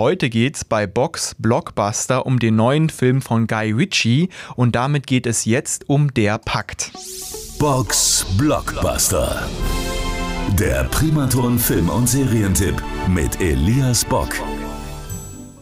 Heute geht's bei Box Blockbuster um den neuen Film von Guy Ritchie und damit geht es jetzt um Der Pakt. Box Blockbuster. Der Primaton Film- und Serientipp mit Elias Bock.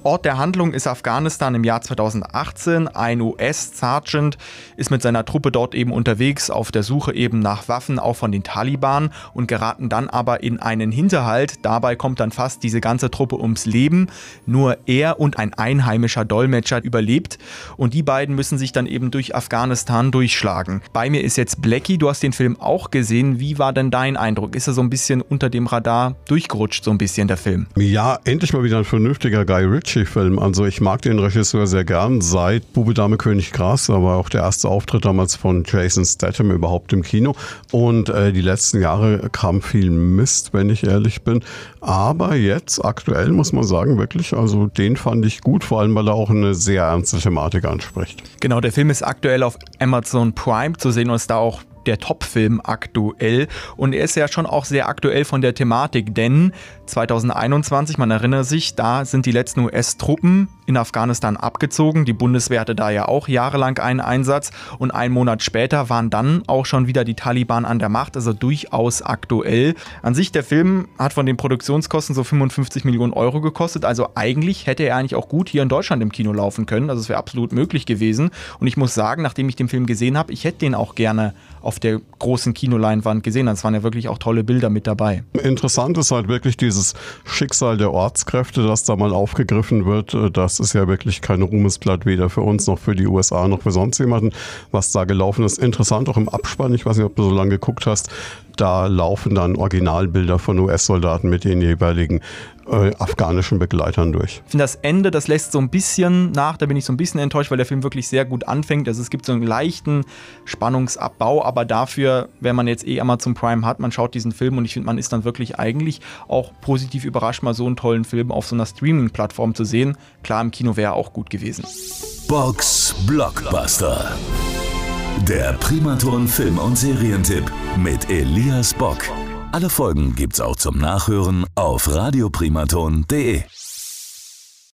Ort der Handlung ist Afghanistan im Jahr 2018. Ein US-Sergeant ist mit seiner Truppe dort eben unterwegs auf der Suche eben nach Waffen, auch von den Taliban und geraten dann aber in einen Hinterhalt. Dabei kommt dann fast diese ganze Truppe ums Leben. Nur er und ein einheimischer Dolmetscher überlebt und die beiden müssen sich dann eben durch Afghanistan durchschlagen. Bei mir ist jetzt Blackie. Du hast den Film auch gesehen. Wie war denn dein Eindruck? Ist er so ein bisschen unter dem Radar durchgerutscht, so ein bisschen der Film? Ja, endlich mal wieder ein vernünftiger Guy Ritchie Ritchie-Film. Also ich mag den Regisseur sehr gern, seit Bube, Dame, König, Gras, aber auch der erste Auftritt damals von Jason Statham überhaupt im Kino. Und äh, die letzten Jahre kam viel Mist, wenn ich ehrlich bin. Aber jetzt, aktuell muss man sagen, wirklich, also den fand ich gut, vor allem weil er auch eine sehr ernste Thematik anspricht. Genau, der Film ist aktuell auf Amazon Prime zu sehen und ist da auch der Top-Film aktuell. Und er ist ja schon auch sehr aktuell von der Thematik, denn 2021, man erinnert sich, da sind die letzten US-Truppen in Afghanistan abgezogen. Die Bundeswehr hatte da ja auch jahrelang einen Einsatz und einen Monat später waren dann auch schon wieder die Taliban an der Macht, also durchaus aktuell. An sich, der Film hat von den Produktionskosten so 55 Millionen Euro gekostet, also eigentlich hätte er eigentlich auch gut hier in Deutschland im Kino laufen können, also es wäre absolut möglich gewesen. Und ich muss sagen, nachdem ich den Film gesehen habe, ich hätte den auch gerne auf der großen Kinoleinwand gesehen. Es waren ja wirklich auch tolle Bilder mit dabei. Interessant ist halt wirklich dieses Schicksal der Ortskräfte, das da mal aufgegriffen wird. Das ist ja wirklich kein Ruhmesblatt, weder für uns noch für die USA noch für sonst jemanden, was da gelaufen ist. Interessant auch im Abspann, ich weiß nicht, ob du so lange geguckt hast, da laufen dann Originalbilder von US-Soldaten mit den jeweiligen äh, afghanischen Begleitern durch. Ich finde das Ende, das lässt so ein bisschen nach, da bin ich so ein bisschen enttäuscht, weil der Film wirklich sehr gut anfängt. Also es gibt so einen leichten Spannungsabbau, aber dafür, wenn man jetzt eh Amazon Prime hat, man schaut diesen Film und ich finde, man ist dann wirklich eigentlich auch positiv überrascht, mal so einen tollen Film auf so einer Streaming-Plattform zu sehen. Klar, im Kino wäre auch gut gewesen. Box Blockbuster. Der Primaton Film- und Serientipp mit Elias Bock. Alle Folgen gibt's auch zum Nachhören auf radioprimaton.de.